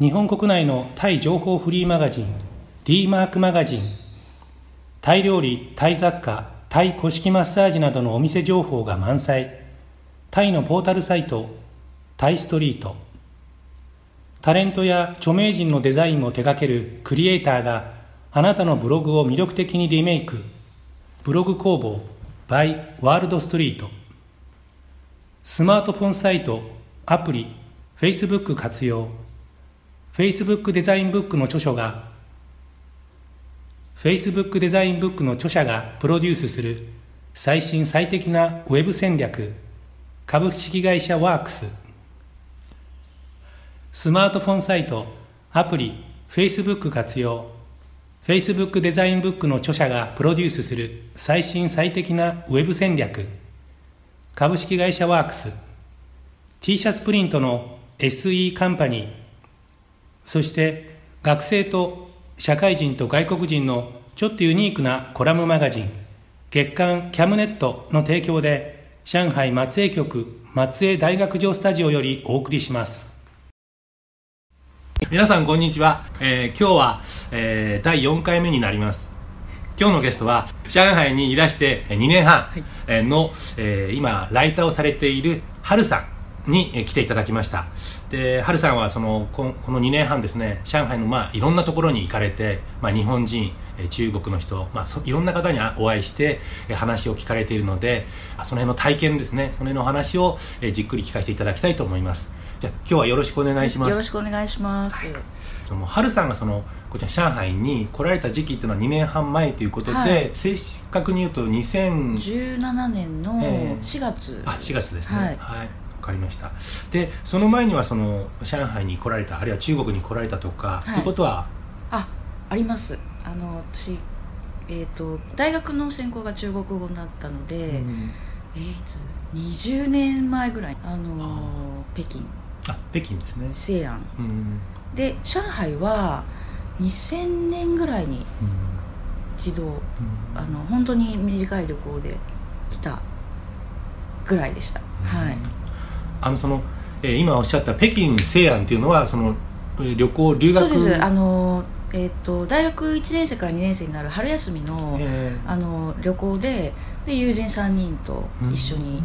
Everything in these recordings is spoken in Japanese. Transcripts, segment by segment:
日本国内のタイ情報フリーマガジン D マークマガジンタイ料理、タイ雑貨、タイ古式マッサージなどのお店情報が満載。タイのポータルサイト、タイストリート。タレントや著名人のデザインを手掛けるクリエイターがあなたのブログを魅力的にリメイク。ブログ工房 by ワールドストリート。スマートフォンサイト、アプリ、Facebook 活用。Facebook デザインブックの著書が Facebook デザインブックの著者がプロデュースする最新最適なウェブ戦略株式会社ワークス。スマートフォンサイトアプリ Facebook 活用 Facebook デザインブックの著者がプロデュースする最新最適なウェブ戦略。株式会社ワークス。T シャツプリントの SE カンパニー。そして学生と社会人と外国人のちょっとユニークなコラムマガジン月刊キャムネットの提供で上海松江局松江大学城スタジオよりお送りします。皆さんこんにちは、えー今日は、えー第4回目になります。今日のゲストは上海にいらして2年半えーの、えー今ライターをされているハルさんにえー来ていただきましたでハルさんはそのここの2年半ですね上海のまあいろんなところに行かれて、まあ、日本人えー中国の人、まあ、そいろんな方にあお会いしてえー話を聞かれているのであその辺の体験ですねその辺のお話をえーじっくり聞かせていただきたいと思います。じゃあ今日はよろしくお願いします。よろしくお願いします。その春さんがそのこちら上海に来られた時期っていうのは2年半前ということで、はい。正確に言うと2000 17年のええ4月。あ4月ですね。はい。はい、わかりました。でその前にはその上海に来られたあるいは中国に来られたとか、はい。ということは？あ、あります。あの私えっ、と大学の専攻が中国語だったので、うんえーいつ20年前ぐらいあの北京。あ北京ですね。西安。うんで上海は2000年ぐらいにうん。一度うん。あの本当に短い旅行で来たぐらいでした。はい。あのその、えー今おっしゃった北京西安っていうのはそのえー旅行留学そうです。あのえっ、と大学1年生から2年生になる春休みの、えー。あの旅行でで友人3人と一緒に、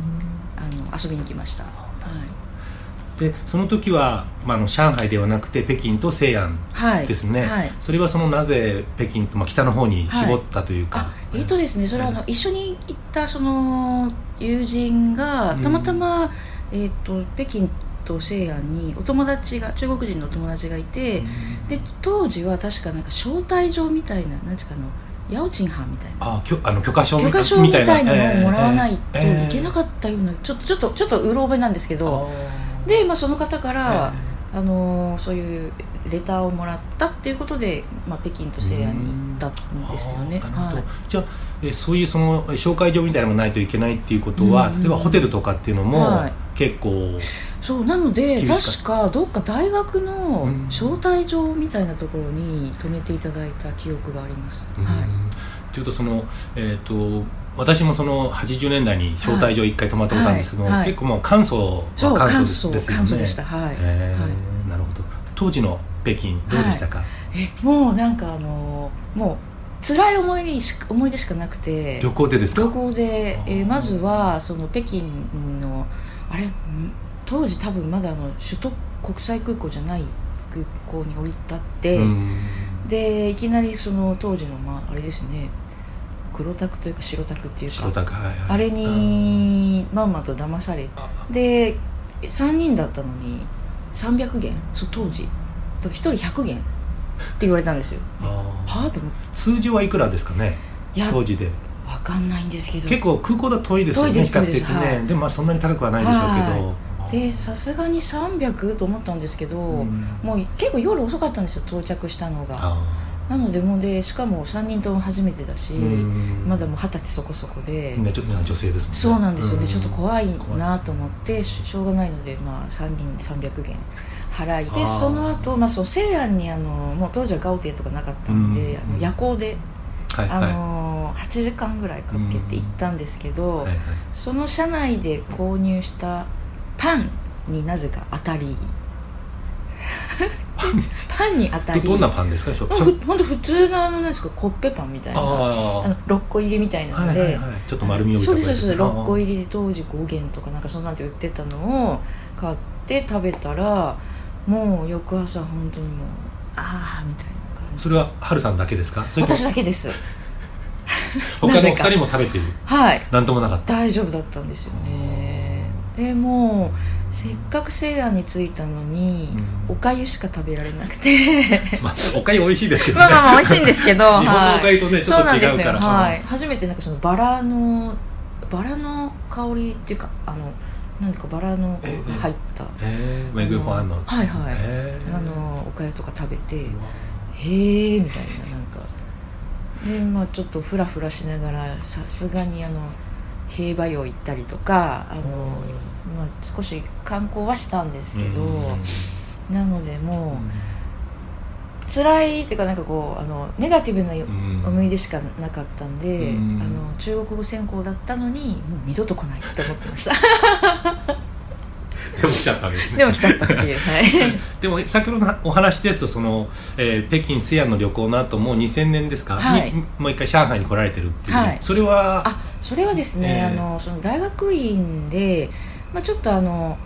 あの遊びに来ました、はい、でその時は、まあ、あの上海ではなくて北京と西安はい、ですね、はい。それはそのなぜ北京と、まあ、北の方に絞ったというか、あえっ、とですねそれはあの、一緒に行ったその友人がたまたま、えっ、と北京と西安にお友達が中国人のお友達がいて、で当時は確かなんか招待状みたいななんていうかあのヤオチンハンみたいな。あきょあの許可証許可証みたいなのをもらわないとえーいけなかったようなちょっとちょっとちょっとうろ覚えなんですけど、あで、まあ、その方から、えあのーそういうレターをもらったっていうことで、まあ、北京と西安に行ったんですよね。はい。じゃあえそういうその紹介状みたいなのがないといけないっていうことは、うんうん。例えばホテルとかっていうのも、はい結構そうなので確かどっか大学のうん。招待状みたいなところに泊めていただいた記憶があります、うん。はい。というとそのえっ、と私もその80年代に招待状一回泊まったことあるんですけども、はい。はい結構もう簡素は簡簡素素ですよね。簡素でした。はい、えーはい。なるほど。当時の北京どうでしたか、えもうなんかあのーもう辛い思いし思い出しかなくて。旅行でですか？旅行で、えー。まずはその北京のあれん？当時多分まだあの首都国際空港じゃない空港に降り立って、うん。でいきなりその当時のまああれですね黒タクというか白タクっていう白かタクはいはい。あれにまんまと騙されで3人だったのに300元？そう当時。1人100元って言われたんですよ。はあ？と思って。通常はいくらですかね？当時でわかんないんですけど。結構空港だと遠いですよね比較的ね、はい。でもまあそんなに高くはないでしょうけど、でさすがに300と思ったんですけど、うん。もう結構夜遅かったんですよ到着したのが。あなのでもうでしかも3人とも初めてだし、ーうん。まだもう二十歳そこそこで、ねちょっと女性ですもんね。そうなんですよね、ん。ちょっと怖いなと思ってししょうがないので、まあ、3人300元払いでその後、まあそう西安にあのもう当時はガウティエとかなかったんで、うん。あの夜行で、あはいはいの8時間ぐらいかけて行ったんですけど、はいはい。その車内で購入したパンになぜか当たり。パンに当たり。どどんなパンですか？しょしょ。ほんほんと普通のあのなんですかコッペパンみたいな。ああの6個入りみたいなあはいので、はいはい。ちょっと丸みを帯そうですそうです。6個入入りで当時5元とかなんかそんなんて売ってたのを買って食べたらもう翌朝本当にもうああみたいな感じ。それは春さんだけですか？私だけです 他の二人も食べてる。はい。なんともなかった。大丈夫だったんですよね。でもせっかく西安に着いたのに、うん。おかゆしか食べられなくて。まあおかゆ美味しいですけどね。まあまあまあ美味しいんですけど日本のおかゆとねはいちょっと違うから。そうなんですよ。うん。はい初めてなんかそのバラのバラの香りっていうかあの何かバラの入ったえー、メグファンの。はいはい。えー。あのおかゆとか食べてへえみたいななんかでまあちょっとフラフラしながらさすがにあの兵馬俑行ったりとかあの、まあ、少し観光はしたんですけど、なのでもう辛いっていうかなんかこうあのネガティブなうん。思い出しかなかったんで、うん。あの中国語専攻だったのにもう二度と来ないって思ってましたでも来ちゃったんですね。でも来ちゃったっていうはいでも先ほどのお話ですとその、えー北京西安の旅行の後もう2000年ですか、はい。にもう一回上海に来られてるっていう、はい。それは？あそれはですね、ええあのその大学院で、まあ、ちょっとあの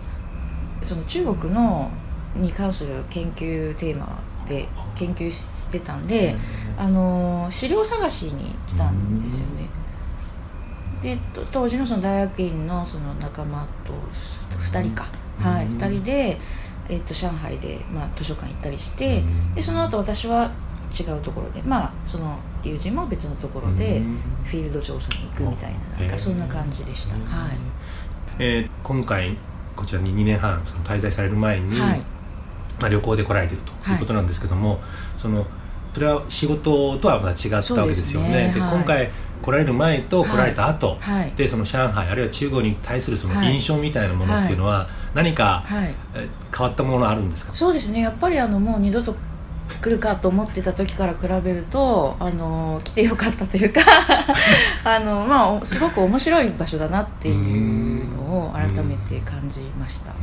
その中国のに関する研究テーマで研究してたんで、あの資料探しに来たんですよねでと当時のその大学院のその仲間と2人か、はい、うん2人で、えっと上海で、まあ、図書館行ったりして、うん。でその後私は違うところでまあその友人も別のところでうん。フィールド調査に行くみたいななんへえかそんな感じでした、はい。えー今回こちらに2年半その滞在される前に、はい。まあ、旅行で来られてるとい。うことなんですけども、そのそれは仕事とはまた違ったわけですよね。ですね。はい。今回来られる前と来られた後、はい。でその上海あるいは中国に対するそのはい。印象みたいなものっていうのは、何か、はい。え変わったものあるんですか？そうですね。やっぱりあのもう二度と来るかと思ってた時から比べるとあの来てよかったというか あの、まあお、すごく面白い場所だなっていうのを改めて感じました。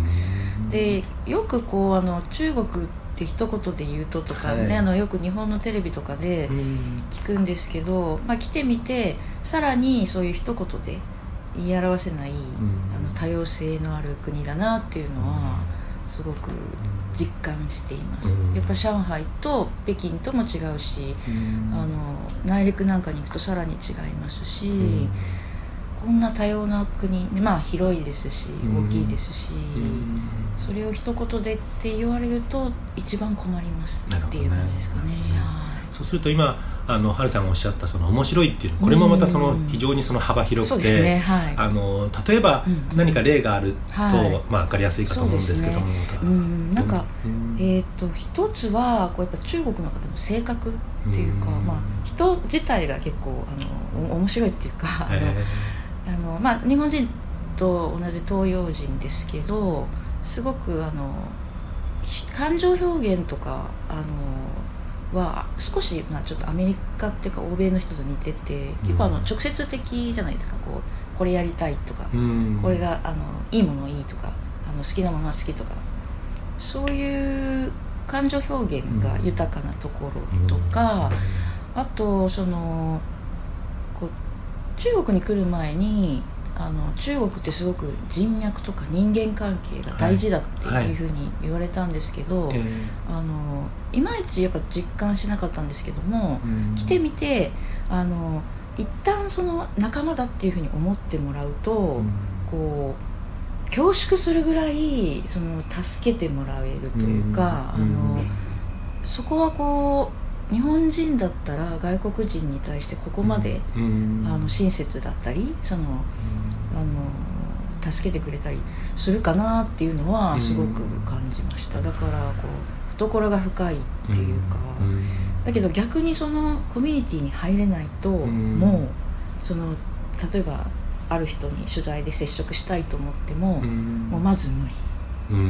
でよくこうあの中国って一言で言うととかね、はい。あのよく日本のテレビとかでうん。聞くんですけど、まあ、来てみてさらにそういう一言で言い表せない、ん。あの多様性のある国だなっていうのはすごく実感しています、うん。やっぱ上海と北京とも違うし、うん。あの内陸なんかに行くとさらに違いますし、うんこんな多様な国まあ広いですしうん。大きいですし、うん。それを一言でって言われると一番困りますっていう感じですかね。ね。はそうすると今あの春さんがおっしゃったその面白いっていうこれもまたそのうん。非常にその幅い広くそうですねて、はい。あの例えばうん。何か例があると、はい。まあ、分かりやすいかと思うんですけども、うん。なんか、うん。えー、と一つはこうやっぱ中国の方の性格っていうか、うん。まあ、人自体が結構あのお面白いっていうか、えあのまあ、日本人と同じ東洋人ですけどすごくあのひ感情表現とかあのは少し、まあ、ちょっとアメリカっていうか欧米の人と似てて結構あのうん。直接的じゃないですかこうこれやりたいとか、ーうん。これがあのいいものいいとかあの好きなものは好きとかそういう感情表現が豊かなところとか、あとその中国に来る前にあの中国ってすごく人脈とか人間関係が大事だってはいいうふうに言われたんですけど、えーあのいまいちやっぱ実感しなかったんですけども、うん。来てみてあの一旦その仲間だっていうふうに思ってもらうと、うん。こう恐縮するぐらいその助けてもらえるというか、うん。あのそこはこう日本人だったら外国人に対してここまで、うん。あの親切だったりそのあの助けてくれたりするかなっていうのはすごく感じました、だからこう懐が深いっていうか、うん。だけど逆にそのコミュニティに入れないと、ん。もうその例えばある人に取材で接触したいと思っても、うん。もうまず無理、うん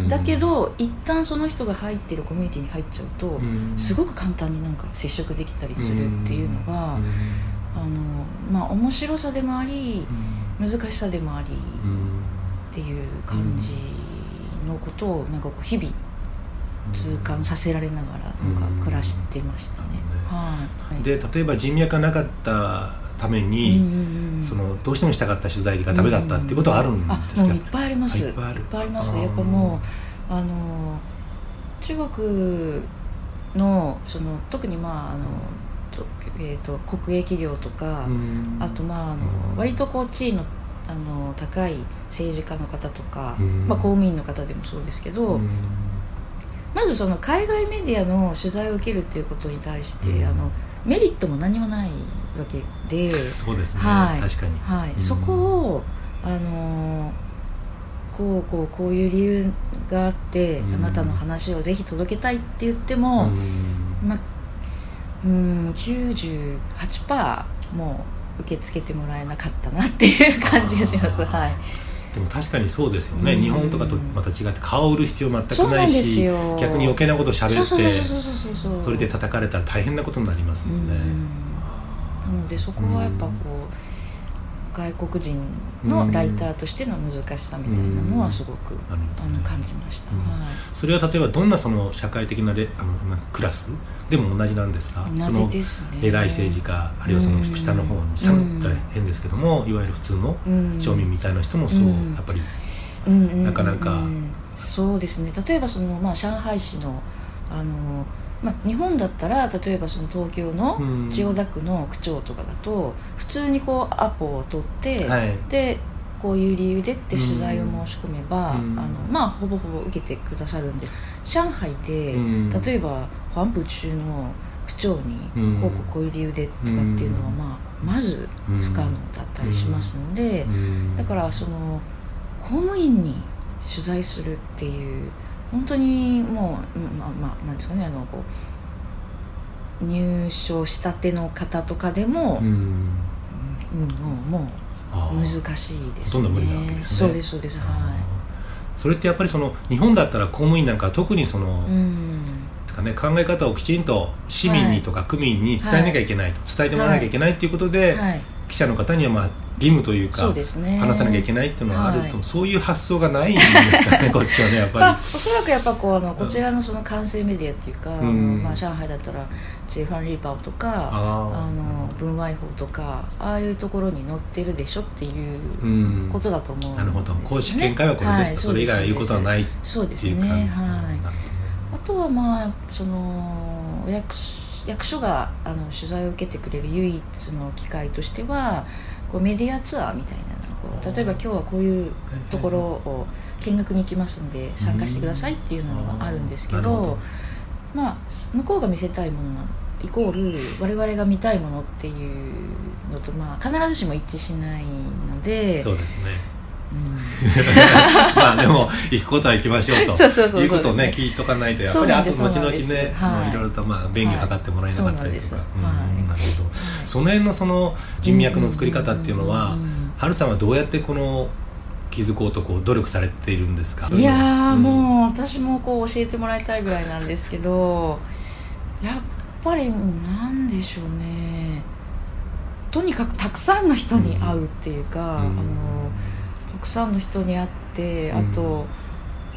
だけど一旦その人が入ってるコミュニティに入っちゃうと、うん。すごく簡単になんか接触できたりするっていうのが、うん。あのまあ面白さでもあり難しさでもありうんっていう感じのことをなんかこう日々痛感させられながらなんか暮らしてましたね。はい、で例えば人脈がなかったために、うんうんうん。そのどうしてもしたかった取材がダメだったっていうことはあるんですか、あもういっぱいあります。あい。っぱいあるあります。やっぱもうあの中国のその特にまああのと,、えー、と国営企業とか、うん。あとまああの割とこう地位のあの高い政治家の方とか、うん。まあ、公務員の方でもそうですけど、うん。まずその海外メディアの取材を受けるっていうことに対して、うん。あのメリットも何もないわけで。そうですね、はい。確かに、はい、うん。そこをあのこうこうこういう理由があって、うん。あなたの話をぜひ届けたいって言っても、うん。まあうん98%もう受け付けてもらえなかったなっていう感じがします。はい。でも確かにそうですよね、うん。日本とかとまた違って顔を売る必要全くないしよ。逆に余計なことを喋そうそうってそれで叩かれたら大変なことになりますもんね、うんなのでそこはやっぱこう、外国人のライターとしての難しさみたいなのはすごく、あの感じました、うん。はい。それは例えばどんなその社会的なレあのまあクラスでも同じなんですか同じですね。偉い政治家あるいはその下の方に下のったら変ですけども、いわゆる普通のうん。庶民みたいな人もそう、うん。やっぱりなかなか。そうですね。例えばその、まあ、上海市のあの、まあ、日本だったら例えばその東京のうん。千代田区の区長とかだと普通にこうアポを取って、はい。でこういう理由でって取材を申し込めば、うん。あのまあ、ほぼほぼ受けてくださるんです上海で、うん。例えばファンプ中の区長にうん。こうこうこういう理由でとかっていうのは、まあ、まず不可能だったりしますので、うん。だからその公務員に取材するっていう本当にもううんまあまあなんですかねあのこう入賞したての方とかでも、うん。うんもう難しいですねほとんど無理なわけですねそうですそうですはそれってやっぱりその日本だったら公務員なんかは特にその、いうんですかね、考え方をきちんと市民にとか区民に伝えなきゃいけないと、伝えてもらわなきゃいけないっていうことで、はい記者の方にはまあ義務というかそうですね。話さなきゃいけないっていうのはあると、はい。そういう発想がないんですかね こっちはねやっまあ、ぱおそらくやっぱこうあのこちらのその完成メディアっていうか、うん。まあ、上海だったら「ジェファン・リーパオ」とかあの文愛法とかああいうところに載ってるでしょっていうり、うん。ことだと思うんです、ね。なるほど。公式見解はこれですと、それ以外は言うことはないっそうです。ていう感じね。はい。なるほどね。あとはまあその役役所があの取材を受けてくれる唯一の機会としてはこうメディアツアーみたいなのをこう例えば今日はこういうところを見学に行きますんで参加してくださいっていうのがあるんですけどまあ向こうが見せたいものなイコール我々が見たいものっていうのと、まあ、必ずしも一致しないのでそうですね。うん まあでも行くことは行きましょうと。そうそうそういうことをね聞いとかないとやっぱりあと後々ね、はいあのい。ろいろとまあ便宜を図ってもらえなかったりとか、ううんなるほど。その辺のその人脈の作り方っていうのはうんうんうんうん。ハルさんはどうやってこの気づこうとこう努力されているんですか？いやもう私もこう教えてもらいたいぐらいなんですけどやっぱりなんでしょうね。とにかくたくさんの人に会うっていうか、うん。あのたくさんの人に会ってあと、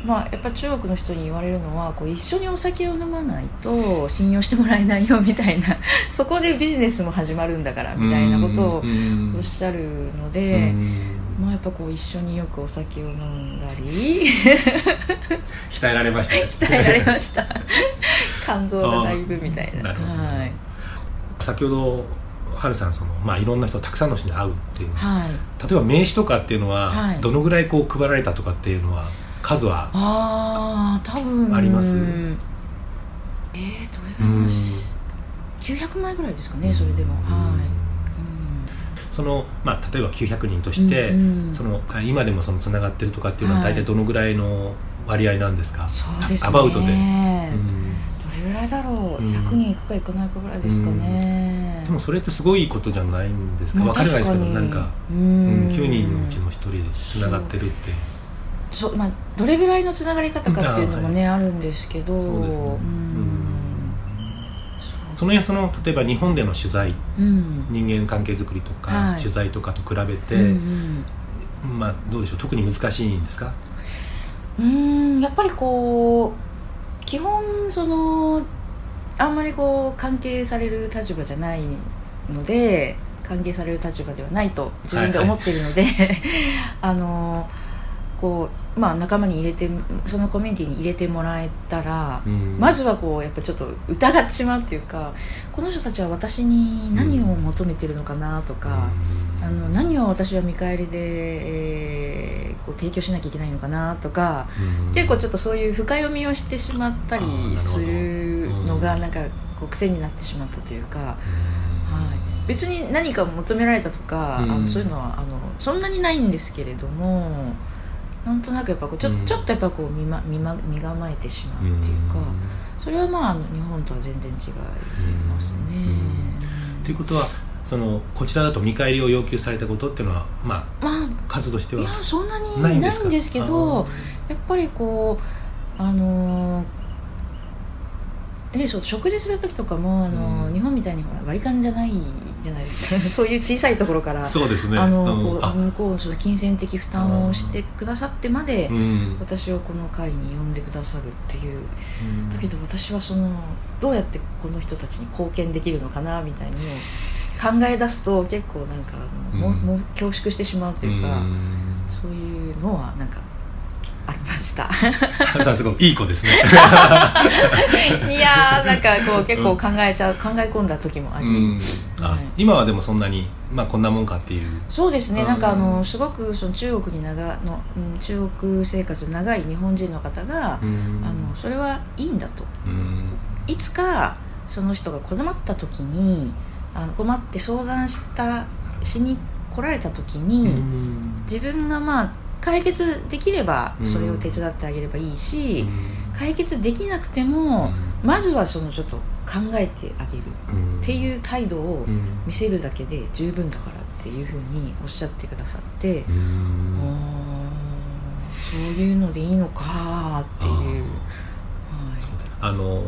まあやっぱ中国の人に言われるのはこう一緒にお酒を飲まないと信用してもらえないよみたいな そこでビジネスも始まるんだからみたいなことをうんおっしゃるので。うん。まあやっぱこう一緒によくお酒を飲んだり 鍛えられましたね。鍛えられました。肝臓がだいぶみたいな。はい、先ほどハルさんその、まあ、いろんな人たくさんの人に会うっていうはい、例えば名刺とかっていうのは、はい。どのぐらいこう配られたとかっていうのは数はああ多分。あります？えー、どれぐらいうん。900枚ぐらいですかねそれでも。はい、その、まあ、例えば900人として、うんうん。その今でもそのつながってるとかっていうのははい。大体どのぐらいの割合なんですか、そうですね。アバウトで、どうん。れぐらいだろう、うん。100人いくかいかないかぐらいですかね、でもそれってすごいことじゃないんですか？まあわからないですけどなんか、ううんん9人のうちの1人でつながってるって。そうまあどれぐらいのつながり方かっていうのもね、あるんですけど。そうですね。ん。その辺その例えば日本での取材うん。人間関係づくりとか、はい。取材とかと比べて、うんうん。まあどうでしょう？特に難しいんですか？うーんやっぱりこう基本そのあんまりこう関係される立場じゃないので関係される立場ではないと自分で思ってるので、あのこうまあ仲間に入れてそのコミュニティに入れてもらえたら、うん。まずはこうやっぱちょっと疑ってしまうっていうかこの人たちは私に何を求めてるのかなとか、あの何を私は見返りで、えーこう提供しなきゃいけないのかなとか、うん。結構ちょっとそういう深読みをしてしまったりするのがうん。なんかこう癖になってしまったというか、うん。はい、別に何か求められたとか、うん。あのそういうのはあのそんなにないんですけれどもなんとなくやっぱこうちょ,、うん。ちょっとやっぱこう見,、ま、見ま身構えてしまうっていうか、それはまあ日本とは全然違いますね。ということはそのこちらだと見返りを要求されたことっていうのはまあまあ数としてはいやそんなにないんですけどやっぱりこうあのーね、そう食事する時とかもあのー、うん。日本みたいにほら割り勘じゃないじゃないですか。そういう小さいところから、そうですね。こうあ向こうその金銭的負担をしてくださってまで、うん。私をこの会に呼んでくださるっていううん。だけど私はそのどうやってこの人たちに貢献できるのかなみたいに考え出すと結構なんかもうん。もう恐縮してしまうというか。うん。そういうのはなんかありました。さんすごいいい子ですね。いやーなんかこう結構考えちゃう考え込んだ時もあり、うん。あはい。今はでもそんなにまあこんなもんかっていう。そうですね、うん。なんかあのすごくその中国に長の、うん、中国生活長い日本人の方が、うん。あのそれはいいんだと。うん。いつかその人が困った時にあの困って相談したしに来られた時に、うん。自分がまあ解決できればそれを手伝ってあげればいいし、解決できなくても、まずはそのちょっと考えてあげるうん。っていう態度をうん。見せるだけで十分だからっていうふうにおっしゃってくださって、うあんーそういうのでいいのかっていう、あー。はい、あの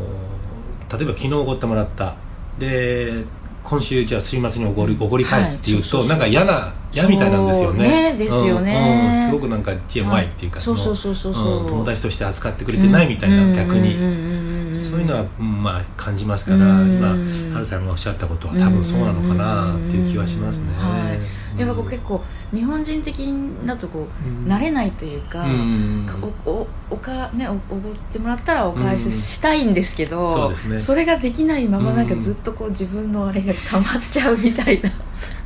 例えば昨日おごってもらった。で今週じゃあ週末におごりおごり返すっていうと、なんか嫌な嫌みたいなんですよね。ねですよね。すごくなんか知恵うまいっていうか、そうそうのそうそう。そう、うん。友達として扱ってくれてないみたいな、逆に、にそういうのは、うんまあ感じますから、うん。今ハルさんがおっしゃったことは多分そうなのかなっていう気はしますね、やっぱこう結構日本人的だとこう、うん。慣れないというか、おおおかねおおごってもらったらお返ししたいんですけど、そうですね。それができないままなんかうん。ずっとこう自分のあれが溜まっちゃうみたいな、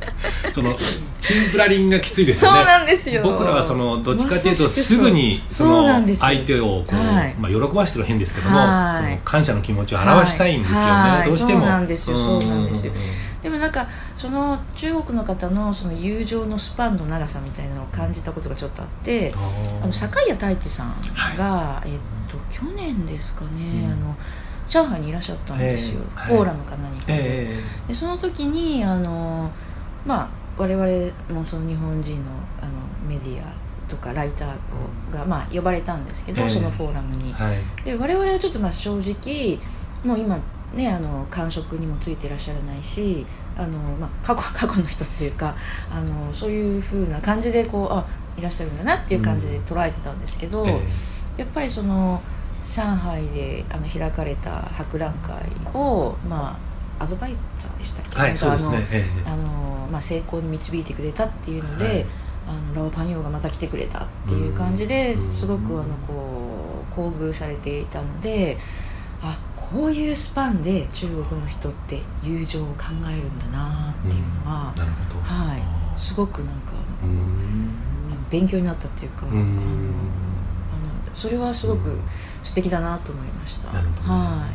そのチンプラリンがきついですよね。そうなんですよ。僕らはそのどっちかというとすぐにその相手をこう、はい。まあ、喜ばしてる変ですけども、はい。その感謝の気持ちを表したいんですよね、はい。どうしても。そうなんですよ。そうなんですよ。うでもなんかその中国の方のその友情のスパンの長さみたいなのを感じたことがちょっとあってあの坂井谷太一さんが、えっと去年ですかね、うん。あの上海にいらっしゃったんですよ、ええ。フォーラムか何かで,、え。でその時にあのまあ我々もその日本人のあのメディアとかライターが、まあ、呼ばれたんですけど、ええ。そのフォーラムに。え、はい。で我々はちょっとまあ正直もう今ねあの感触にもついていらっしゃらないしあの、まあ、過去 過去の人っていうかあのそういうふうな感じでこうあいらっしゃるんだなっていう感じで捉えてたんですけど、え。やっぱりその上海であの開かれた博覧会を、まあ、アドバイザーでしたっけ、えはいそうですなんかあのね。えあのまあ、成功に導いてくれたっていうので、はい。あのラオパンヨーがまた来てくれたっていう感じでうん。すごくあのこう厚遇されていたのであこういうスパンで中国の人って友情を考えるんだなっていうのははい。すごくなんか勉強になったっていうか、それはすごく素敵だなと思いました。なるほどね。は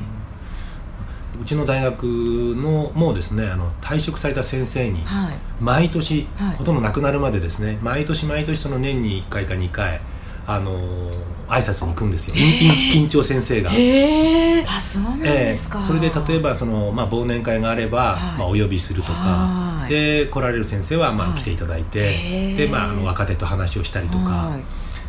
うちの大学のもうですねあの退職された先生にはい。毎年、はい。ほとんど亡くなるまでですね毎年毎年その年に1回か2回あの挨拶に行くんですよ。院長先生が。あそうなんええですか、それで例えばその、まあ、忘年会があれば、はい。まあ、お呼びするとか。はい。で来られる先生は、まあはい。来ていただいてで、まあ、あの若手と話をしたりとか、はい。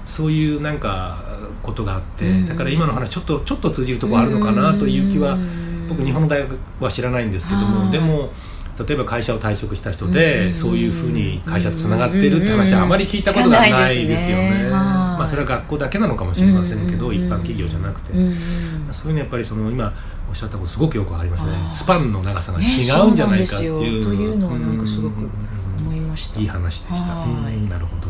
そういうなんかことがあって、うん。だから今の話ちょっとちょっと通じるところあるのかなという気はうん僕日本の大学は知らないんですけども、はい。でも例えば会社を退職した人で、うん。そういうふうに会社とつながってるって話はあまり聞いたことがないですよね。まあ、それは学校だけなのかもしれませんけど、うん一般企業じゃなくて、うんそういうのやっぱりその今おっしゃったことすごくよくわかりますね。スパンの長さがね違うんじゃないかっていう,、というのはなんかすごくうん。思いました。いい話でした、なるほど。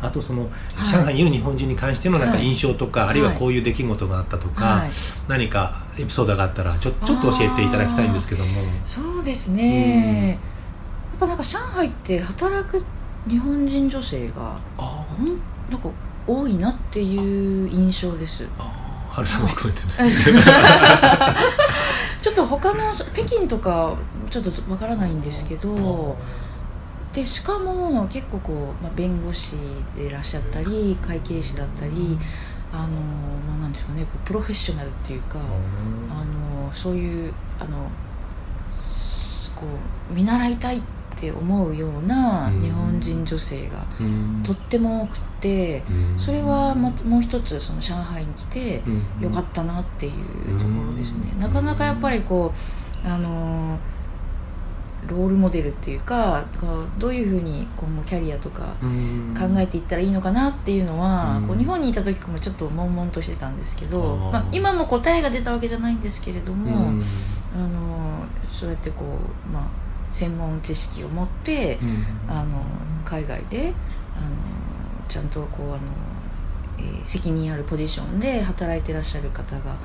あとその、はい。上海にいる日本人に関してのなんかはい印象とか、あるいはこういう出来事があったとか、はい。何かエピソードがあったらちょちょっと教えていただきたいんですけども。そうですね、やっぱなんか上海って働く日本人女性があほんなんか多いなっていう印象です。あ春さんも含めてね。ちょっと他の北京とかちょっとわからないんですけどでしかも結構こう、まあ、弁護士でいらっしゃったり会計士だったりあの、まあ、なんですかね。こうプロフェッショナルっていうかあのそういうあのこう見習いたいって思うようなうん。日本人女性がうん。とっても多くてうん。それはまもう一つその上海に来てうん。よかったなっていうところですね。うん。なかなかやっぱりこうあのロールモデルっていうかどういうふうに今後キャリアとかうん。考えていったらいいのかなっていうのは、うん。こう日本にいた時もちょっと悶々としてたんですけどまあ、今も答えが出たわけじゃないんですけれどうも、ん。あのそうやってこう、まあ、専門知識を持って、うん。あの海外であのちゃんとこうあの、えー責任あるポジションで働いてらっしゃる方が、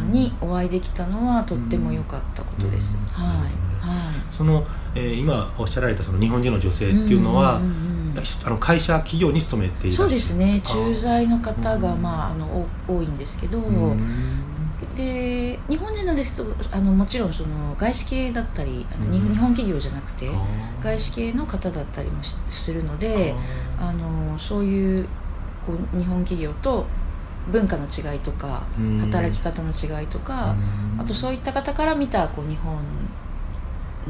うん。にお会いできたのはとっても良かったことです、はいその、えー今おっしゃられたその日本人の女性っていうのは、んんうんうんあの会社企業に勤めていらっしゃる。そうですね。駐在の方が、うん。まあ、あのお多いんですけど、うん。で日本人なんですけどあのもちろんその外資系だったりあの、うん。日本企業じゃなくて外資系の方だったりもしするのでああのそういうこう日本企業と文化の違いとかうん。働き方の違いとーかうん。あとそういった方から見たこう日本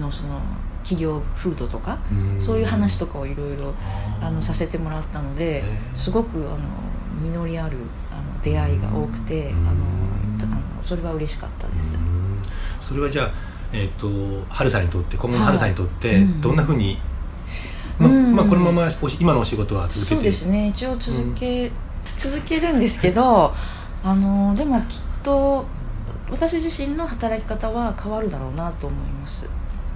のその企業風土とかうん。そういう話とかをいろいろさせてもらったのですごくあの実りあるあの出会いが多くてあうん。のたあのそれは嬉しかったです。うん。それはじゃあ、えっと春さんにとって今後のはい。春さんにとってうん。どんなふうに、まうん。まあ、このまま今のお仕事は続けて。そうですね。一応続け、続けるんですけどあのでもきっと私自身の働き方は変わるだろうなと思います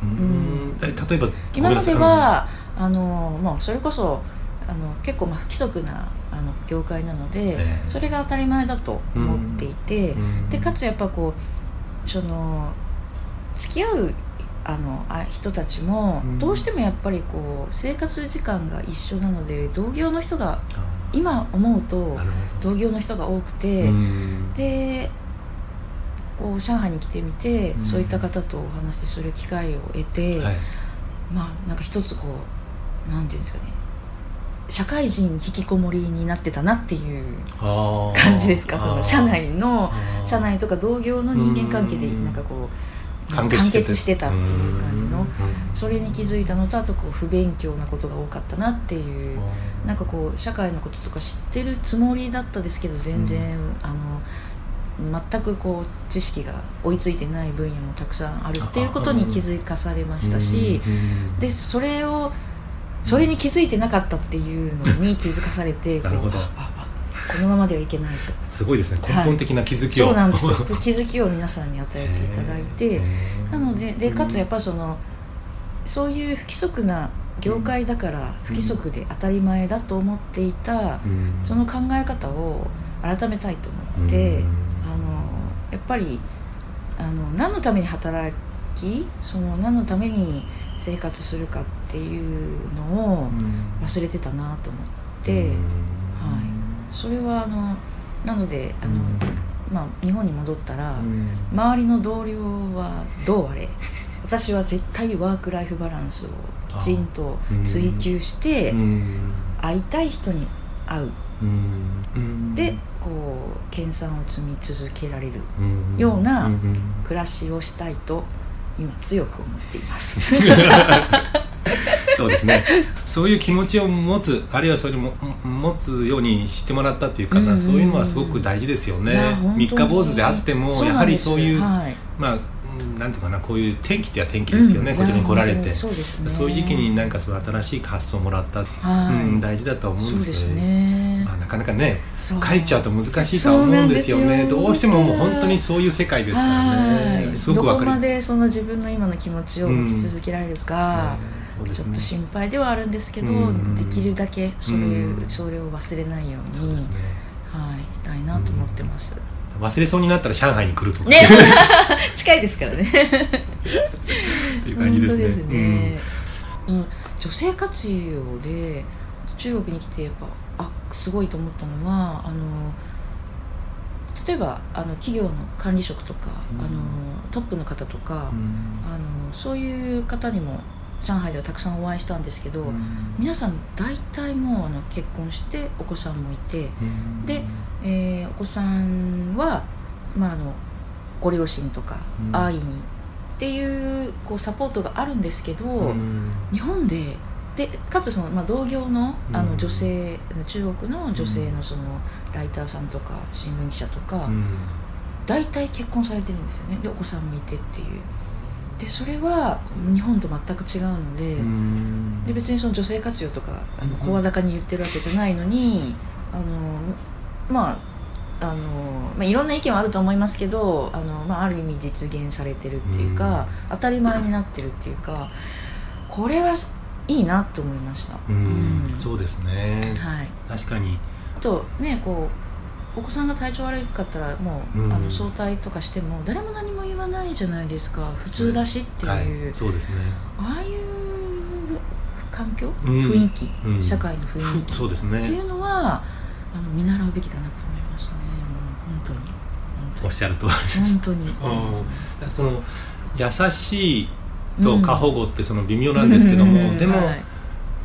うん。え例えば今まではあのもうそれこそあの結構まあ不規則なあの業界なので、ええ。それが当たり前だと思っていて、うん。でかつやっぱこうその付き合うあのあ人たちもうん。どうしてもやっぱりこう生活時間が一緒なので同業の人があ今思うと同業の人が多くどて、うん。でこう上海に来てみて、うん。そういった方とお話しする機会を得て、はい。まあなんか一つこうなんていうんですかね。社会人引きこもりになってたなっていう感じですか？その社内の社内とか同業の人間関係でうん。なんかこう完結してて。してたっていう感じの。うん。それに気づいたのとあとこう不勉強なことが多かったなっていうなんかこう社会のこととか知ってるつもりだったですけど全然、あの全くこう知識が追いついてない分野もたくさんあるっていうことに気づかされましたしでそれをそれに気づいてなかったっていうのに気づかされてこう なるほど。ああこのままではいけないと。すごいですね。根本的な気づきを、そうなんですよ。気づきを皆さんに与えていただいて。なのででかつやっぱりそのそういう不規則な業界だから不規則で当たり前だと思っていたうん。その考え方を改めたいと思って、やっぱりあの何のために働きその何のために生活するかっていうのを忘れてたなと思って、はい、それはあのなのであの、まあ、日本に戻ったら、うん。周りの同僚はどうあれ？私は絶対ワーク・ライフ・バランスをきちんと追求して、うん。会いたい人に会う。うん。でこう研鑽を積み続けられるうんような暮らしをしたいと今強く思っています。そうですね。そういう気持ちを持つあるいはそれも持つようにしてもらったっていうかな、うんうん。うんそういうのはすごく大事ですよね。三日坊主であってもやはりそういう、はい。まあうんなんていうかなこういう天気っては天気ですよね、うん。こちらに来られて。そうそういう時期になんかその新しい発想をもらった、はい。うん、大事だとは思うんですけどそうですね。まあ、なかなかねそう。帰っちゃうと難しいとは思うんですよね。どうしてももう本当にそういう世界ですからはい。ねすごくわかりどこまでその自分の今の気持ちを持ち続けられるか、そうですね。ちょっと心配ではあるんですけど、うん。できるだけそれ,、うん。それを忘れないようにそうですね。はい、したいなと思ってます、忘れそうになったら上海に来るとか、ね。近いですからね。っていう感じですね。すね、うん。女性活用で中国に来てやっぱあすごいと思ったのはあの例えばあの企業の管理職とか、うん。あのトップの方とか、うん。あのそういう方にも上海ではたくさんお会いしたんですけど、うん。皆さん大体もうあの結婚してお子さんもいて、うん。でえーお子さんは、まあ、あのご両親とかうん。会いにっていうこうサポートがあるんですけど、うん。日本ででかつその、まあ、同業のあうん。の女性、中国の女性のそのライターさんとか新聞記者とか、うん。大体結婚されてるんですよね。でお子さんもいてっていう。でそれは日本と全く違うので,、うん。で別にその女性活用とか声高に言ってるわけじゃないのにあのまああのまあ、いろんな意見はあると思いますけどあの、まあ、ある意味実現されてるっていうか、当たり前になってるっていうかこれはいいなと思いました、うん。うん。そうですね。はい、確かに。あとねこうお子さんが体調悪かったらもう、うん。あの早退とかしても誰も何も言わないじゃないですか。普通だしっていう、はい。そうですね。ああいう環境、うん。雰囲気、うん。社会の雰囲気？ふそうですっていねうのはあの見習うべきだなと思いましたね。もう本当に。おっしゃる通り本当に。うん。その優しいと過保護ってその微妙なんですけども、うん。でも、はい。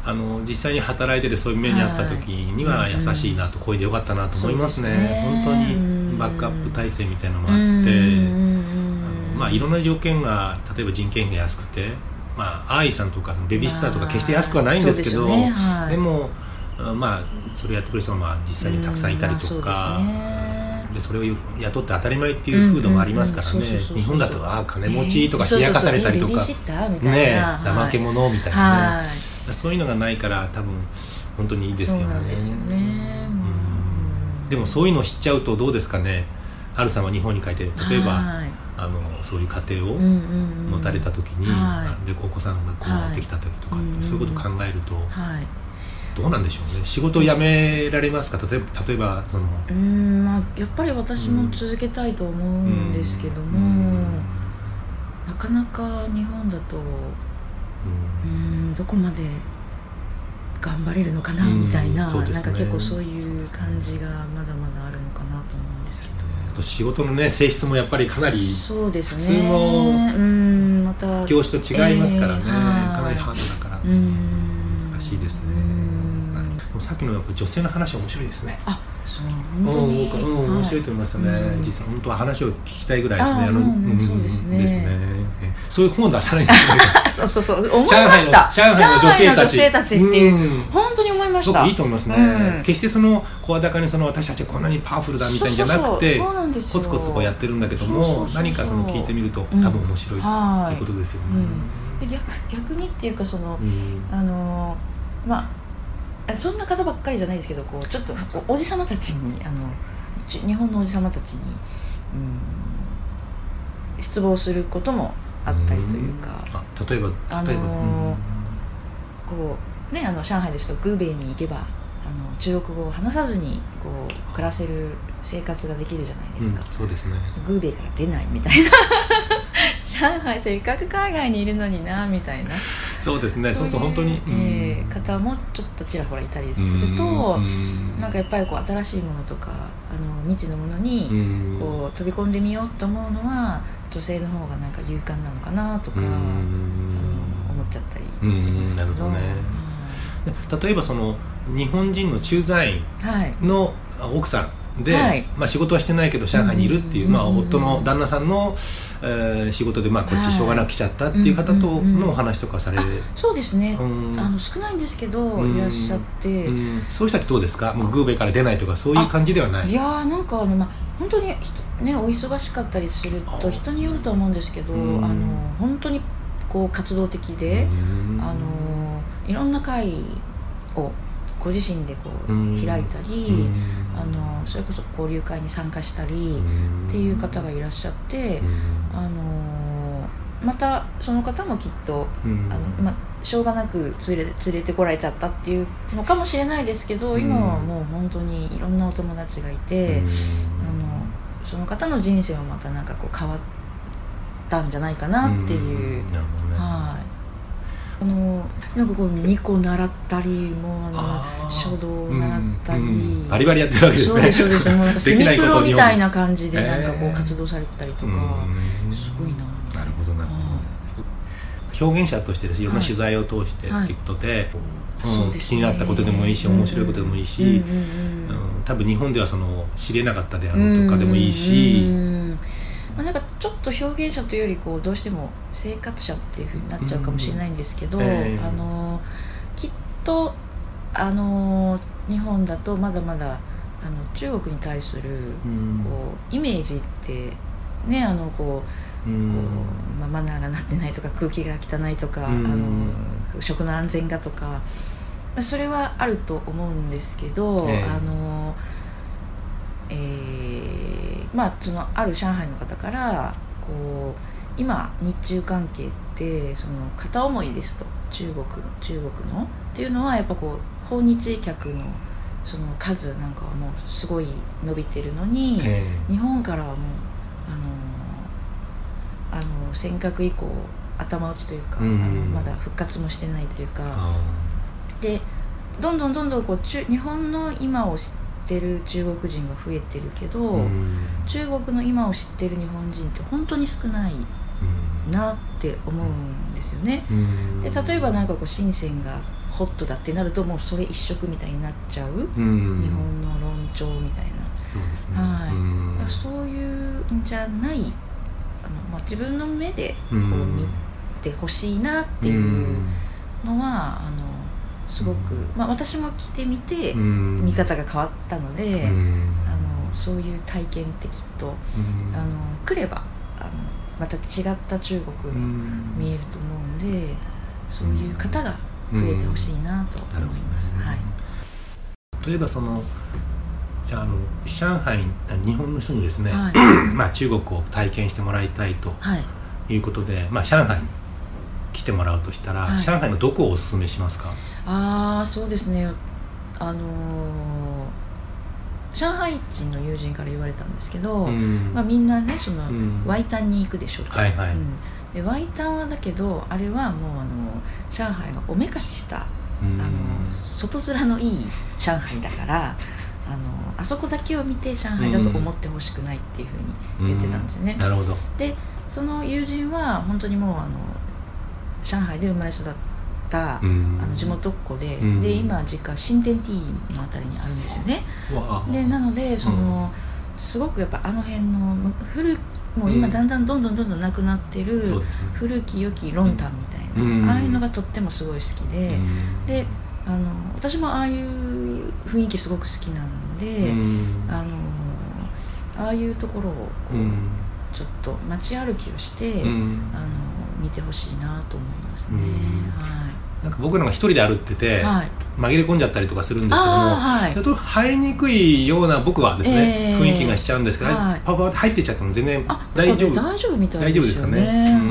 あの実際に働いててそういう目にあった時にははい。優しいなと、これでよかったなと思いますね。ね。本当うんにバックアップ体制みたいなのもあうんって、うんあのまあ、いろんな条件が例えば人件が安くて、まあ、アイさんとかベビーシッターとか決して安くはないんですけど、でね。はい。でもあまあそれやってくれる人がまあ実際にたくさんいたりとか、うんまあでそれを雇って当たり前っていう風土もありますからね。日本だとああ金持ちとかえー冷やかされたりとか。ねはい怠け者みたいなね。はい。そういうのがないから多分本当にいいですよね。そうなんですよね。うん。でもそういうのを知っちゃうとどうですかね。ハルさんは日本に帰って例えばはい。あのそういう家庭を持たれた時に、はい。でお子さんがこはい。うできた時とかって、うんそういうことを考えるとはいどうなんでしょうね。仕事を辞められますか？例えば例えばその。うーんまあやっぱり私も続けたいと思うんですけども、うん。なかなか日本だとうーんどこまで頑張れるのかなうん。みたいな、なんか結構そういう感じがまだまだあるのかなと思うんですけど。あと仕事のね性質もやっぱりかなりそうですね。普通のうんまた業種と違いますからね、かなりハードだから、うん。難しいですね。うんでもさっきのやっぱ女性の話は面白いですね。あそううん本当うん面白いとは思いましたね、うん。実際本当は話を聞きたいぐらいですね。あのうんそうですね。えそういう本出さないん そうそうそう。思いました。上海の女性たち。女性たちっていう、うん。本当に思いました。僕いいと思いますね、うん。決してその声高にその私たちはこんなにパワフルだみたいんじゃなくてコツコツこうやってるんだけどもそうそうそうそう。何かその聞いてみるとうん。多分面白いはいということですよね、うん、で逆逆にっていうかその、うん。あのまあそんな方ばっかりじゃないですけどこうちょっとおおじさまたちにあのち日本のおじさまたちに、うん、失望することもあったりというか、あ例えばあのーこうねあの上海ですとグーベイに行けばあの中国語を話さずにこう暮らせる生活ができるじゃないですか、うんそうですね。グーベイから出ないみたいな上上海せっかく海外にいるのになみたいな。そうですね。そうすると本当に、えー方もちょっとちらほらいたりするとなんかやっぱりこう新しいものとかあの未知のものにこう飛び込んでみようと思うのは女性の方がなんか勇敢なのかなとかあの思っちゃったりしますけど。どね。で例えばその日本人の駐在員はいの奥さんで、はい。まあ、仕事はしてないけど上海にいるっていう、まあ、うんうん。うん夫の旦那さんの、えー仕事で、まあ、こっちしょうがなく来ちゃったっていう方とうんうんうんのお話とかされる、そうですね、うん。あの少ないんですけど、うん。いらっしゃって、うん。そういう人たちどうですか？もうグーベイから出ないとかそういう感じではない？いやーなんかあの、まあ、本当にひねお忙しかったりするあ。と人によるとは思うんですけど、うん。あの本当にこう活動的で、うん。あのいろんな会をご自身でこううん。開いたり、うん。あのそれこそ交流会に参加したりっていう方がいらっしゃって、あのまたその方もきっとうん。あの、まあ、しょうがなく連れ連れてこられちゃったっていうのかもしれないですけど、うん。今はもう本当にいろんなお友達がいて、あのその方の人生もまたなんかこう変わったんじゃないかなっていう、ん。なるほどね。はいあのなんかこう2個習ったりもうあの書道を習ったり、うんうんバリバリやってるわけですそうねですそうです。もうなんかセできないミプロみたいな感じでなんかこえーう活動されてたりとか、うんすごいな。なるほどなるほはど表現者としてですいろんなはい取材を通してっていうことで,、気になったことでもいいし面白いことでもいいし、うん多分日本ではその知れなかったであろうとかでもいいし、うんまあ、なんかちょっと表現者というよりこうどうしても生活者っていうふうになっちゃうかもしれないんですけど、うんええ。あのきっとあの日本だとまだまだあの中国に対するうん。こうイメージってねあのこううん。こう、まあ、マナーがなってないとか空気が汚いとか、うん。あの食の安全がとかまあそれはあると思うんですけど、ええ。あのえーまあそのある上海の方からこう今日中関係ってその片思いですと。中国中国のっていうのはやっぱこう訪日客のその数なんかはもうすごい伸びてるのに、え日本からはもうあのあの尖閣以降頭打ちというか、うんあのまだ復活もしてないというか。あでどんどんどんどんこう中日本の今を知ってる中国人が増えてるけど、ーうん。中国の今を知ってる日本人って本当に少ないなって思うんですよね。うん。で例えばなんかこう深センがホットだってなるともうそれ一色みたいになっちゃう、うん。日本の論調みたいな。そうですね、はい。うん。そういうんじゃないあの、まあ、自分の目でこううん。見てほしいなっていうのは、あのすごく、まあ、私も来てみて、うん。見方が変わったので、うん。あのそういう体験ってきっと、うん。あの来ればあのまた違った中国がうん。見えると思うんで、そういう方が増えてほしいなと思います。はい。例えばそのじゃああの上海日本の人にですね、はい。まあ、中国を体験してもらいたいとはい。いうことで、まあ、上海に来てもらうとしたら、はい。上海のどこをおすすめしますか？ああそうですね。あのー上海人の友人から言われたんですけど、うん。まあ、みんなねその、うん。ワイタンに行くでしょと、はいはい。うん。でワイタンはだけどあれはもうあの上海がおめかしした、うん。あの外面のいい上海だからあのあそこだけを見て上海だと思ってほしくないっていうふうに言ってたんですよね、なるほど。でその友人は本当にもうあの上海で生まれ育った、うんあの地元っ子で、うん。で今実家新天地のあたりにあるんですよね。でなのでその、すごくやっぱあの辺の古もう今うん。だんだんどんどんどんどんなくなってる、古き良きロンタンみたいな、うん。ああいうのがとってもすごい好きで、うん。であの私もああいう雰囲気すごく好きなので、うん。あのああいうところをこう、うん。ちょっと街歩きをして、うん。あの見てほしいなと思いますね、うんなんか僕なんか一人で歩ってて、はい、はい、紛れ込んじゃったりとかするんですけども、はい。ちょっと入りにくいような僕はですね、ええ雰囲気がしちゃうんですけど、はい。パパって入ってっちゃっても全然あ大丈夫大丈夫みたい大丈夫ですすかね。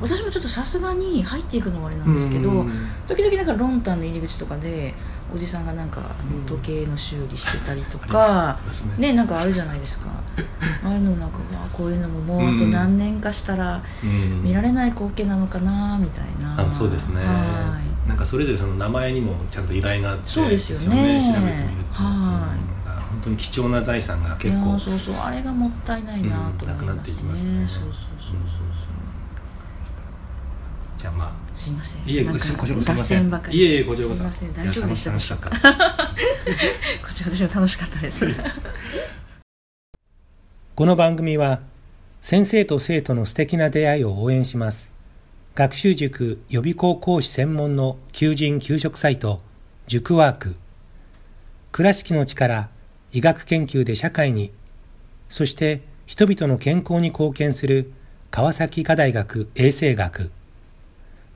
私もちょっとさすがに入っていくのはあれなんですけど、うん。時々なんかロンタンの入り口とかでおじさんがなんか時計の修理してたりとあかり、ますね。ねなんかあるじゃないですか。ああいうのもなんかわあこういうのももうあと何年かしたらうん。見られない光景なのかなみたいな、あそうですね。はい。なんかそれぞれその名前にもちゃんと由来があってそうですよね。調べてみると、はい。うん。本当に貴重な財産がい結構やそうそう。あれがもったいないなと思いますね,、うん。なくなっていきますね。そうそうそうそうじゃあまあすいません。いえなんかこちらこそすい脱ません。線ばかり。いえいえこちらこそ。すいません。大丈夫でした楽しかったこちら私も楽しかったです。この番組は先生と生徒の素敵な出会いを応援します。学習塾予備校講師専門の求人・給食サイト塾ワーク。倉敷の力医学研究で社会にそして人々の健康に貢献する川崎医科大学衛生学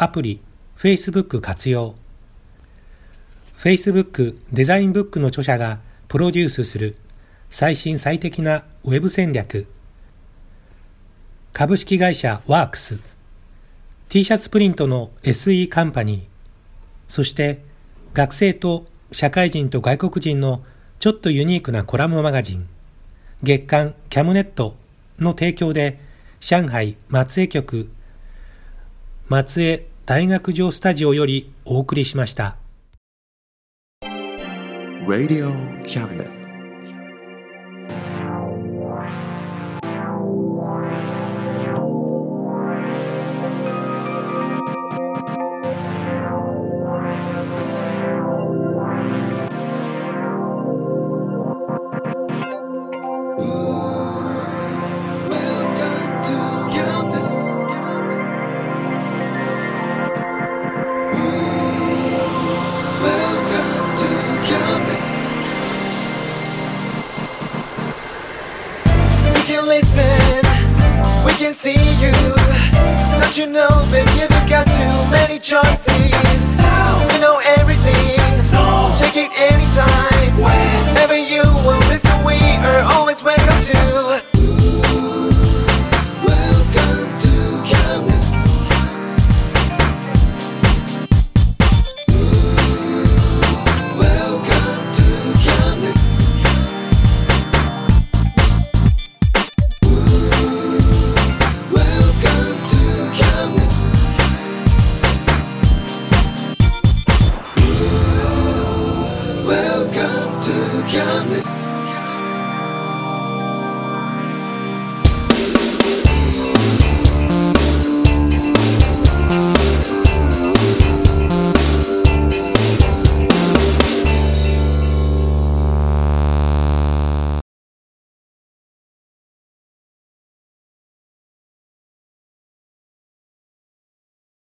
アプリ、Facebook 活用。Facebook デザインブックの著者がプロデュースする最新最適なウェブ戦略。株式会社ワークス。T シャツプリントの SE カンパニー。そして学生と社会人と外国人のちょっとユニークなコラムマガジン。月刊キャムネットの提供で上海松江局松江大学城スタジオよりお送りしました。Radio Cabinet. Choices.